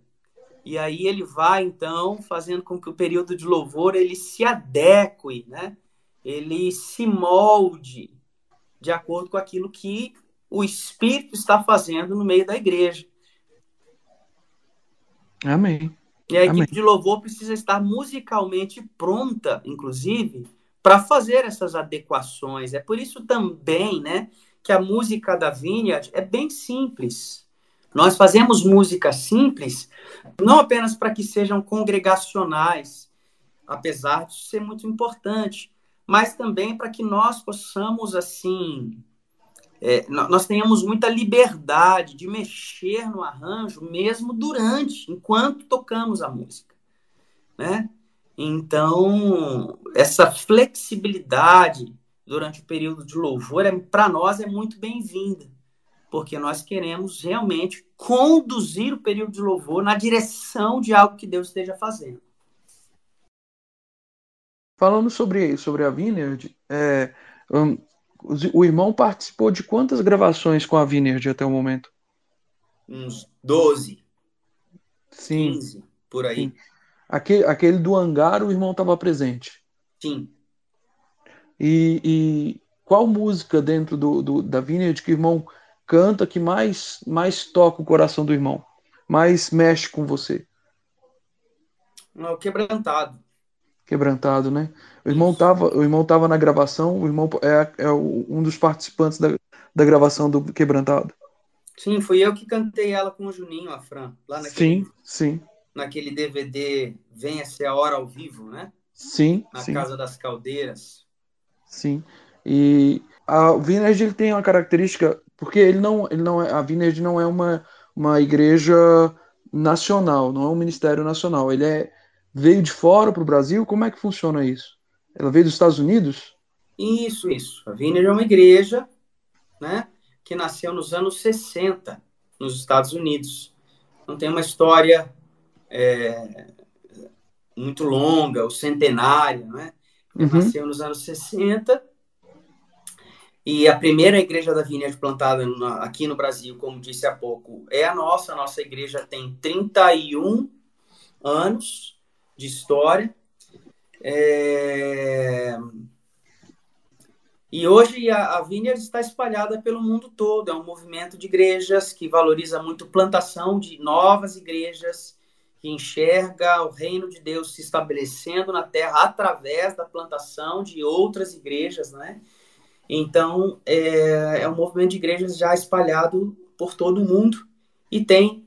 E aí ele vai, então, fazendo com que o período de louvor ele se adeque, né? ele se molde de acordo com aquilo que o Espírito está fazendo no meio da igreja. Amém. E a equipe Amém. de louvor precisa estar musicalmente pronta, inclusive, para fazer essas adequações. É por isso também, né, que a música da Vineyard é bem simples. Nós fazemos música simples, não apenas para que sejam congregacionais, apesar de ser muito importante, mas também para que nós possamos, assim, é, nós tenhamos muita liberdade de mexer no arranjo, mesmo durante, enquanto tocamos a música, né? Então, essa flexibilidade durante o período de louvor, é, para nós, é muito bem-vinda, porque nós queremos realmente conduzir o período de louvor na direção de algo que Deus esteja fazendo. Falando sobre, sobre a Vineyard, é, um, o irmão participou de quantas gravações com a Vineyard até o momento? Uns 12. Sim. 15, por aí. Sim. Aquele, aquele do hangar, o irmão estava presente. Sim. E, e, qual música dentro do, do, da Vineyard que o irmão canta que mais, mais toca o coração do irmão? Mais mexe com você? O Quebrantado. Quebrantado, né? O irmão estava o irmão tava na gravação, o irmão é, é um dos participantes da, da gravação do Quebrantado. Sim, fui eu que cantei ela com o Juninho, a Fran, lá naquele... Sim, sim naquele DVD Venha Ser a Hora ao Vivo, né? Sim. Na sim. Casa das Caldeiras. Sim. E a Vineyard ele tem uma característica, porque ele não, ele não é, a Vineyard não é uma, uma igreja nacional, não é um ministério nacional. Ele é veio de fora para o Brasil. Como é que funciona isso? Ela veio dos Estados Unidos? Isso, isso. A Vineyard é uma igreja, né, que nasceu nos anos 60 nos Estados Unidos. Então tem uma história é, muito longa, o centenário, né? Uhum. Nasceu nos anos 60 E a primeira igreja da Vineyard plantada aqui no Brasil, como disse há pouco, é a nossa. A nossa igreja tem 31 anos de história. É... E hoje a, a Vineyard está espalhada pelo mundo todo. É um movimento de igrejas que valoriza muito plantação de novas igrejas, enxerga o reino de Deus se estabelecendo na terra através da plantação de outras igrejas, né? Então, é, é um movimento de igrejas já espalhado por todo o mundo e tem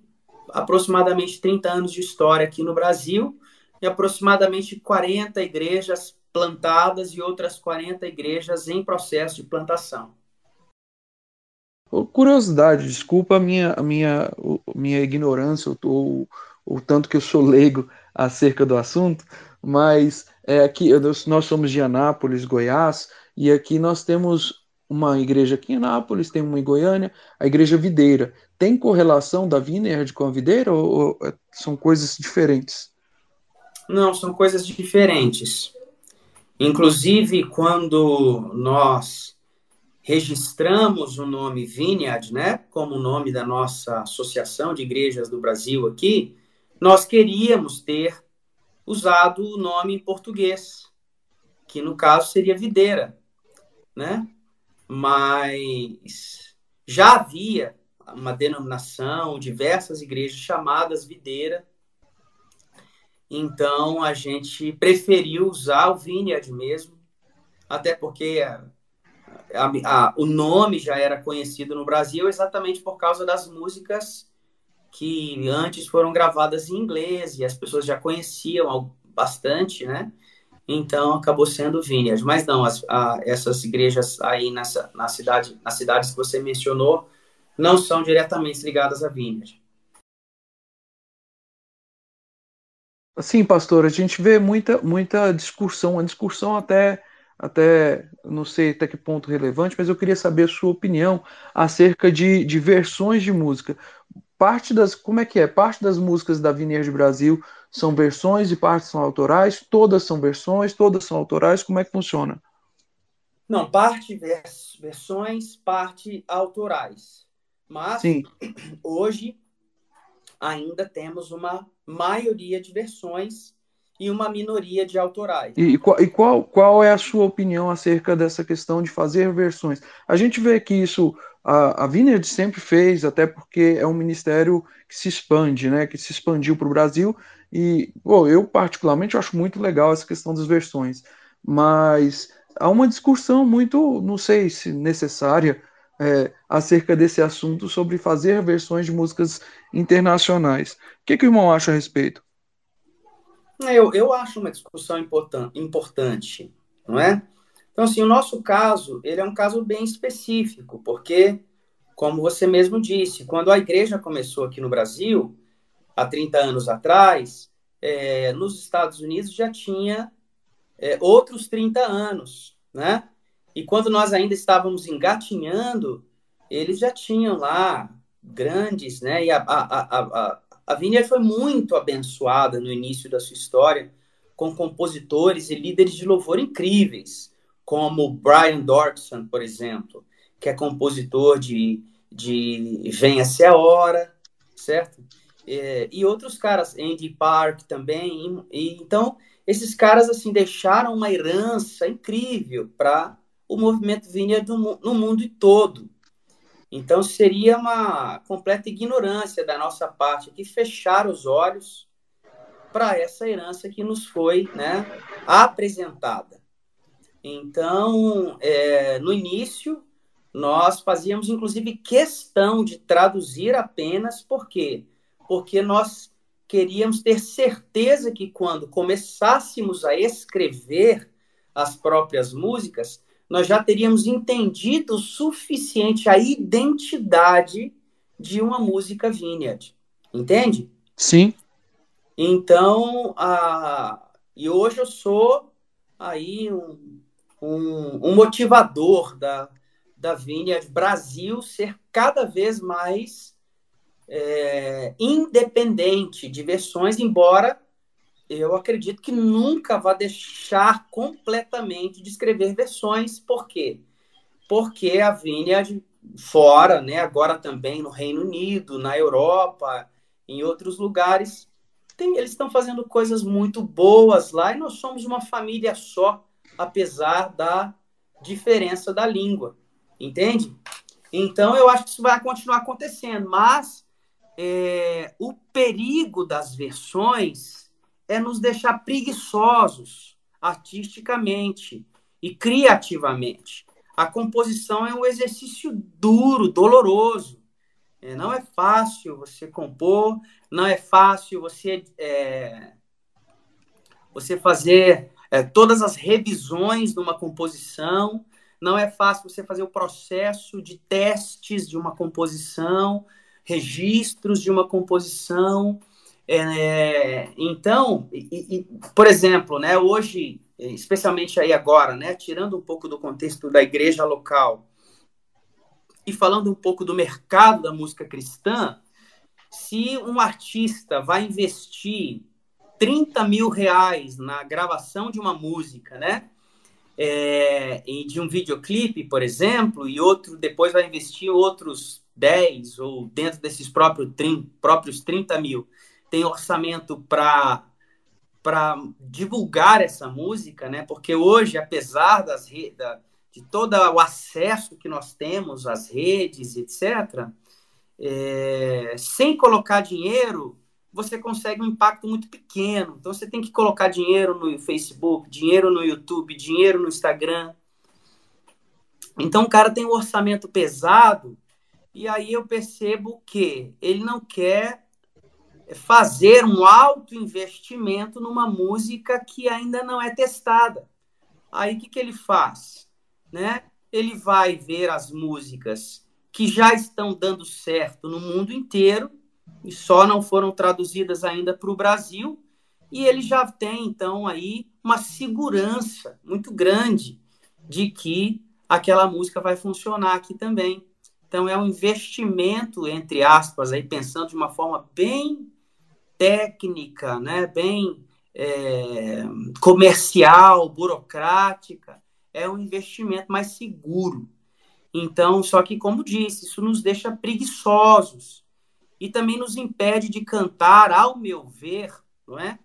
aproximadamente 30 anos de história aqui no Brasil e aproximadamente 40 igrejas plantadas e outras 40 igrejas em processo de plantação. Curiosidade, desculpa a minha, a minha, a minha ignorância ou o tanto que eu sou leigo acerca do assunto, mas é, aqui nós somos de Anápolis, Goiás, e aqui nós temos uma igreja aqui em Anápolis, tem uma em Goiânia, a igreja videira. Tem correlação da Vineyard com a videira ou, ou é, são coisas diferentes? Não, são coisas diferentes. Inclusive, quando nós registramos o nome Vineyard, né, como o nome da nossa associação de igrejas do Brasil aqui, nós queríamos ter usado o nome em português, que no caso seria videira, né? Mas já havia uma denominação, diversas igrejas chamadas videira, então a gente preferiu usar o Vineyard mesmo, até porque a, a, a, o nome já era conhecido no Brasil exatamente por causa das músicas que antes foram gravadas em inglês e as pessoas já conheciam bastante, né? Então acabou sendo Vineyard. Mas não, as, essas igrejas aí nessa, na cidade, nas cidades que você mencionou, não são diretamente ligadas a Vineyard. Sim, pastor, a gente vê muita, muita discussão, uma discussão até, até, não sei até que ponto relevante, mas eu queria saber a sua opinião acerca de, de versões de música. Parte das, como é que é? Parte das músicas da Vineyard Brasil são versões e parte são autorais? Todas são versões, todas são autorais? Como é que funciona? Não, parte vers versões, parte autorais. Mas Sim. *clears throat* hoje ainda temos uma maioria de versões e uma minoria de autorais. E, e, qual, qual é a sua opinião acerca dessa questão de fazer versões? A gente vê que isso a, a Vineyard sempre fez, até porque é um ministério que se expande, né, que se expandiu para o Brasil, e pô, eu particularmente acho muito legal essa questão das versões, mas há uma discussão muito, não sei se necessária, é, acerca desse assunto sobre fazer versões de músicas internacionais. O que, que o irmão acha a respeito? Eu, eu acho uma discussão important, importante, não é? Então, assim, o nosso caso, ele é um caso bem específico, porque, como você mesmo disse, quando a igreja começou aqui no Brasil, há 30 anos atrás, é, nos Estados Unidos já tinha é, outros 30 anos, né? E quando nós ainda estávamos engatinhando, eles já tinham lá grandes, né? E a, a, a, a, a Vineyard foi muito abençoada no início da sua história, com compositores e líderes de louvor incríveis, como Brian Dorkson, por exemplo, que é compositor de, de Venha-se a Hora, certo? É, e outros caras, Andy Park também. E, então, esses caras assim deixaram uma herança incrível para o movimento Vineyard no, mundo todo. Então, seria uma completa ignorância da nossa parte aqui fechar os olhos para essa herança que nos foi né, apresentada. Então, é, no início, nós fazíamos inclusive questão de traduzir apenas, por quê? Porque nós queríamos ter certeza que quando começássemos a escrever as próprias músicas, nós já teríamos entendido o suficiente a identidade de uma música Vineyard. Entende? Sim. Então, a... e hoje eu sou aí um, um, um motivador da, da Vineyard Brasil ser cada vez mais é, independente de versões, embora eu acredito que nunca vai deixar completamente de escrever versões. Por quê? porque a Vineyard fora, né, agora também no Reino Unido, na Europa, em outros lugares, tem, eles estão fazendo coisas muito boas lá e nós somos uma família só, apesar da diferença da língua, entende? Então eu acho que isso vai continuar acontecendo, mas é, o perigo das versões é nos deixar preguiçosos artisticamente e criativamente. A composição é um exercício duro, doloroso. É, não é fácil você compor, não é fácil você, é, você fazer é, todas as revisões de uma composição, não é fácil você fazer o processo de testes de uma composição, registros de uma composição. É, então, e, e, por exemplo, né, hoje, especialmente aí agora, né, tirando um pouco do contexto da igreja local, e falando um pouco do mercado da música cristã, se um artista vai investir 30 mil reais na gravação de uma música, né? É, e de um videoclipe, por exemplo, e outro depois vai investir outros 10 ou dentro desses próprios 30, próprios 30 mil, tem orçamento para para divulgar essa música, né? Porque hoje, apesar das da, de todo o acesso que nós temos às redes, etc., é, sem colocar dinheiro, você consegue um impacto muito pequeno. Então, você tem que colocar dinheiro no Facebook, dinheiro no YouTube, dinheiro no Instagram. Então, o cara tem um orçamento pesado, e aí eu percebo que ele não quer fazer um alto investimento numa música que ainda não é testada. Aí, o que, que ele faz? né? Ele vai ver as músicas que já estão dando certo no mundo inteiro e só não foram traduzidas ainda para o Brasil e ele já tem então aí uma segurança muito grande de que aquela música vai funcionar aqui também. Então é um investimento entre aspas aí pensando de uma forma bem técnica, né? Bem é, comercial, burocrática, é um investimento mais seguro. Então, só que, como disse, isso nos deixa preguiçosos e também nos impede de cantar, ao meu ver, não é?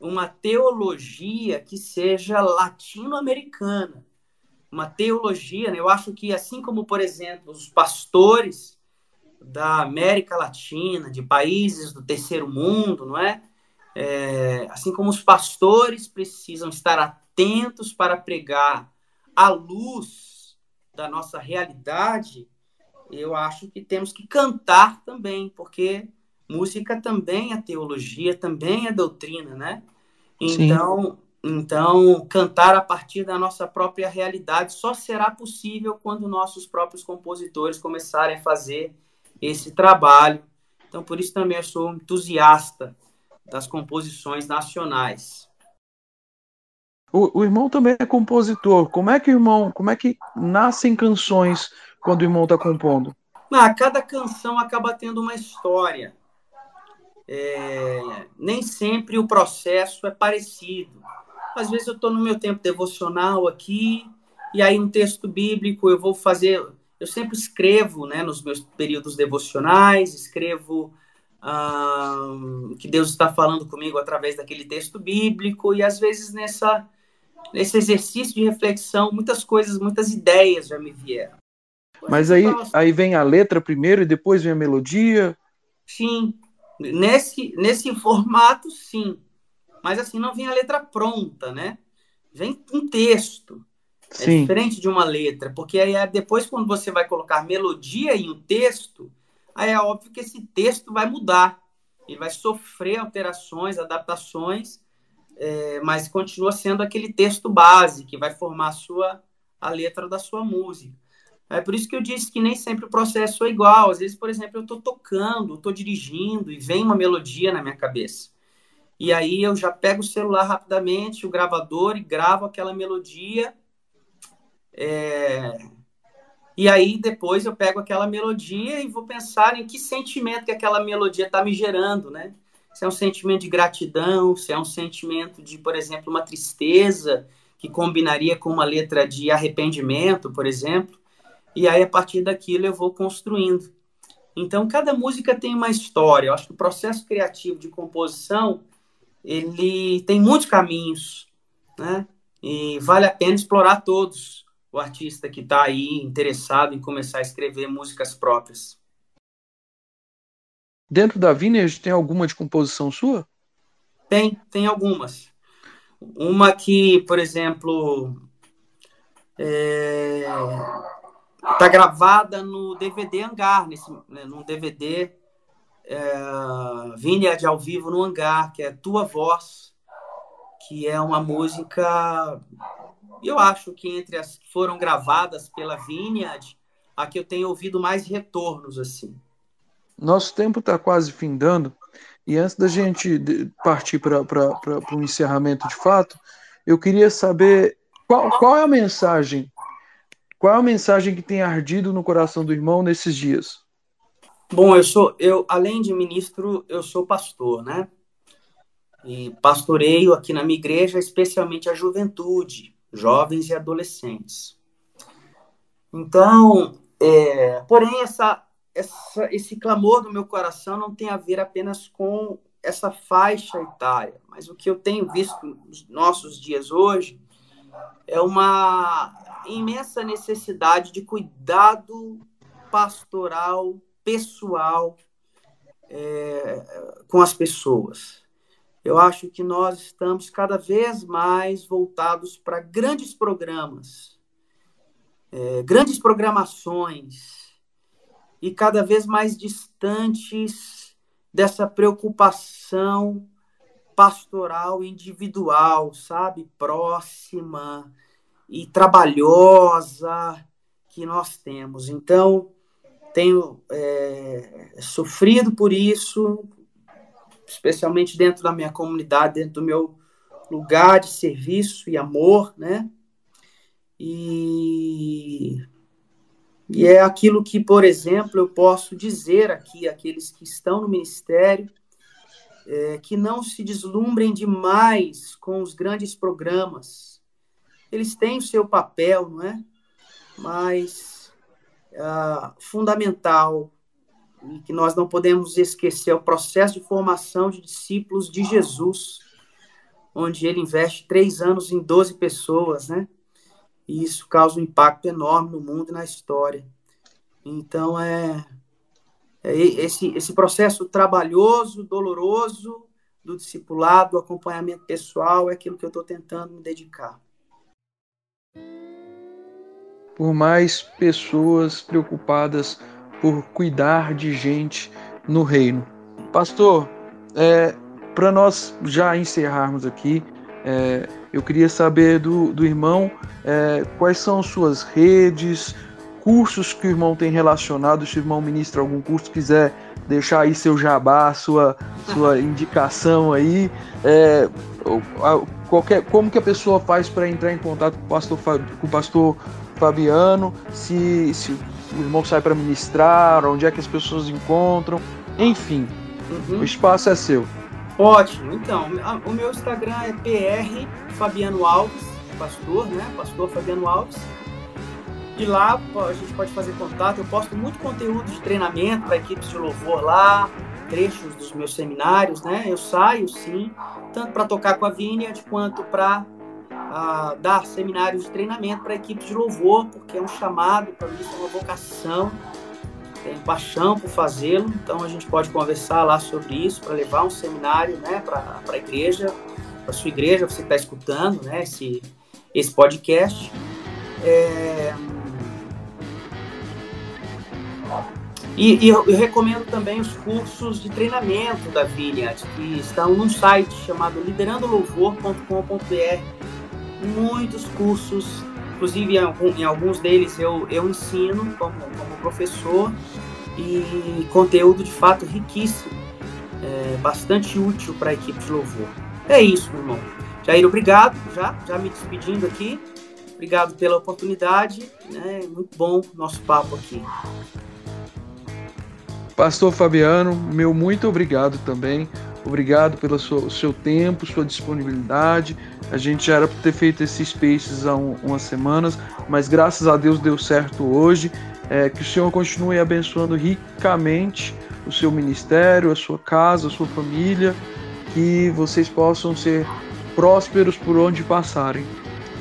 uma teologia que seja latino-americana. Uma teologia, né? eu acho que, assim como, por exemplo, os pastores da América Latina, de países do terceiro mundo, não é? é assim como os pastores precisam estar atentos para pregar à luz da nossa realidade, eu acho que temos que cantar também, porque música também é teologia, também é doutrina, né? Então, então cantar a partir da nossa própria realidade só será possível quando nossos próprios compositores começarem a fazer esse trabalho. Então, por isso também eu sou entusiasta das composições nacionais. O, o, irmão também é compositor. Como é que o irmão, como é que nascem canções quando o irmão está compondo? Ah, cada canção acaba tendo uma história. É, nem sempre o processo é parecido. Às vezes eu estou no meu tempo devocional aqui, e aí um texto bíblico eu vou fazer. Eu sempre escrevo, né, nos meus períodos devocionais, escrevo que Deus está falando comigo através daquele texto bíblico, e às vezes nessa nesse exercício de reflexão, muitas coisas, muitas ideias já me vieram. Mas aí, aí vem a letra primeiro e depois vem a melodia? Sim. Nesse, nesse formato, sim. Mas assim, não vem a letra pronta, né? Vem um texto. É sim. É diferente de uma letra, porque aí é depois, quando você vai colocar melodia em um texto, aí é óbvio que esse texto vai mudar. Ele vai sofrer alterações, adaptações, é, mas continua sendo aquele texto base que vai formar a sua a letra da sua música. É por isso que eu disse que nem sempre o processo é igual. Às vezes, por exemplo, eu estou tocando, estou dirigindo e vem uma melodia na minha cabeça. E aí eu já pego o celular rapidamente, o gravador e gravo aquela melodia. É... E aí depois eu pego aquela melodia e vou pensar em que sentimento que aquela melodia está me gerando, né? se é um sentimento de gratidão, se é um sentimento de, por exemplo, uma tristeza que combinaria com uma letra de arrependimento, por exemplo. E aí a partir daquilo eu vou construindo. Então, cada música tem uma história. Eu acho que o processo criativo de composição, ele tem muitos caminhos, né? E vale a pena explorar todos o artista que está aí interessado em começar a escrever músicas próprias. Dentro da Vineyard tem alguma de composição sua? Tem, tem algumas. Uma que, por exemplo, é, tá gravada no DVD Hangar, nesse, né, num DVD é, Vineyard ao vivo no Hangar, que é Tua Voz, que é uma música, eu acho que entre as que foram gravadas pela Vineyard, a que eu tenho ouvido mais retornos, assim. Nosso tempo está quase findando, e antes da gente partir para o encerramento de fato, eu queria saber qual, qual é a mensagem qual a mensagem que tem ardido no coração do irmão nesses dias? Bom, eu sou, eu além de ministro, eu sou pastor, né? E pastoreio aqui na minha igreja, especialmente a juventude, jovens e adolescentes. Então, é, porém, essa, essa, esse clamor do meu coração não tem a ver apenas com essa faixa etária, mas o que eu tenho visto nos nossos dias hoje é uma imensa necessidade de cuidado pastoral, pessoal é, com as pessoas. Eu acho que nós estamos cada vez mais voltados para grandes programas, é, grandes programações, e cada vez mais distantes dessa preocupação pastoral individual, sabe? Próxima, e trabalhosa que nós temos. Então, tenho é, sofrido por isso, especialmente dentro da minha comunidade, dentro do meu lugar de serviço e amor, né? E, e é aquilo que, por exemplo, eu posso dizer aqui àqueles que estão no ministério, é, que não se deslumbrem demais com os grandes programas, eles têm o seu papel, não é? Mas uh, fundamental e que nós não podemos esquecer é o processo de formação de discípulos de Jesus, onde ele investe três anos em 12 pessoas, né? E isso causa um impacto enorme no mundo e na história. Então, é, é esse, esse processo trabalhoso, doloroso do discipulado, do acompanhamento pessoal, é aquilo que eu estou tentando me dedicar por mais pessoas preocupadas por cuidar de gente no reino. Pastor, é, para nós já encerrarmos aqui, é, eu queria saber do, do irmão é, quais são suas redes, cursos que o irmão tem relacionado, se o irmão ministra algum curso, quiser deixar aí seu jabá, sua, sua *laughs* indicação aí, é, qualquer, como que a pessoa faz para entrar em contato com o pastor, com o pastor Fabiano, se, se o irmão sai para ministrar, onde é que as pessoas encontram, enfim, uhum. o espaço é seu. Ótimo, então, o meu Instagram é PR Fabiano Alves, pastor, né? Pastor Fabiano Alves. E lá a gente pode fazer contato. Eu posto muito conteúdo de treinamento para equipes de louvor lá, trechos dos meus seminários, né? Eu saio sim, tanto para tocar com a Vineyard quanto para a dar seminários de treinamento para equipes de louvor, porque é um chamado, para mim é uma vocação, tenho paixão por fazê-lo, então a gente pode conversar lá sobre isso, para levar um seminário né, para a igreja, para sua igreja, você está escutando né, esse, esse podcast. É... E, e eu, eu, recomendo também os cursos de treinamento da Vineyard, que estão num site chamado liderandolouvor.com.br muitos cursos, inclusive em alguns deles eu, eu ensino como, como professor e conteúdo de fato riquíssimo, é, bastante útil para a equipe de louvor. É isso, meu irmão. Jair, obrigado, já, já me despedindo aqui. Obrigado pela oportunidade, né? Muito bom nosso papo aqui. Pastor Fabiano, meu muito obrigado também Obrigado pelo seu, seu tempo, sua disponibilidade. A gente já era para ter feito esses Spaces há um, umas semanas, mas graças a Deus deu certo hoje. É, que o Senhor continue abençoando ricamente o seu ministério, a sua casa, a sua família, que vocês possam ser prósperos por onde passarem.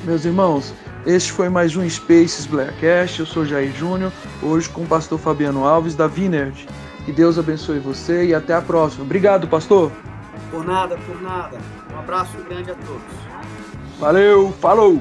Meus irmãos, este foi mais um Spaces Blackcast. Eu sou Jair Júnior, hoje com o pastor Fabiano Alves da Vinerd. Que Deus abençoe você e até a próxima. Obrigado, pastor. Por nada, por nada. Um abraço grande a todos. Valeu, falou!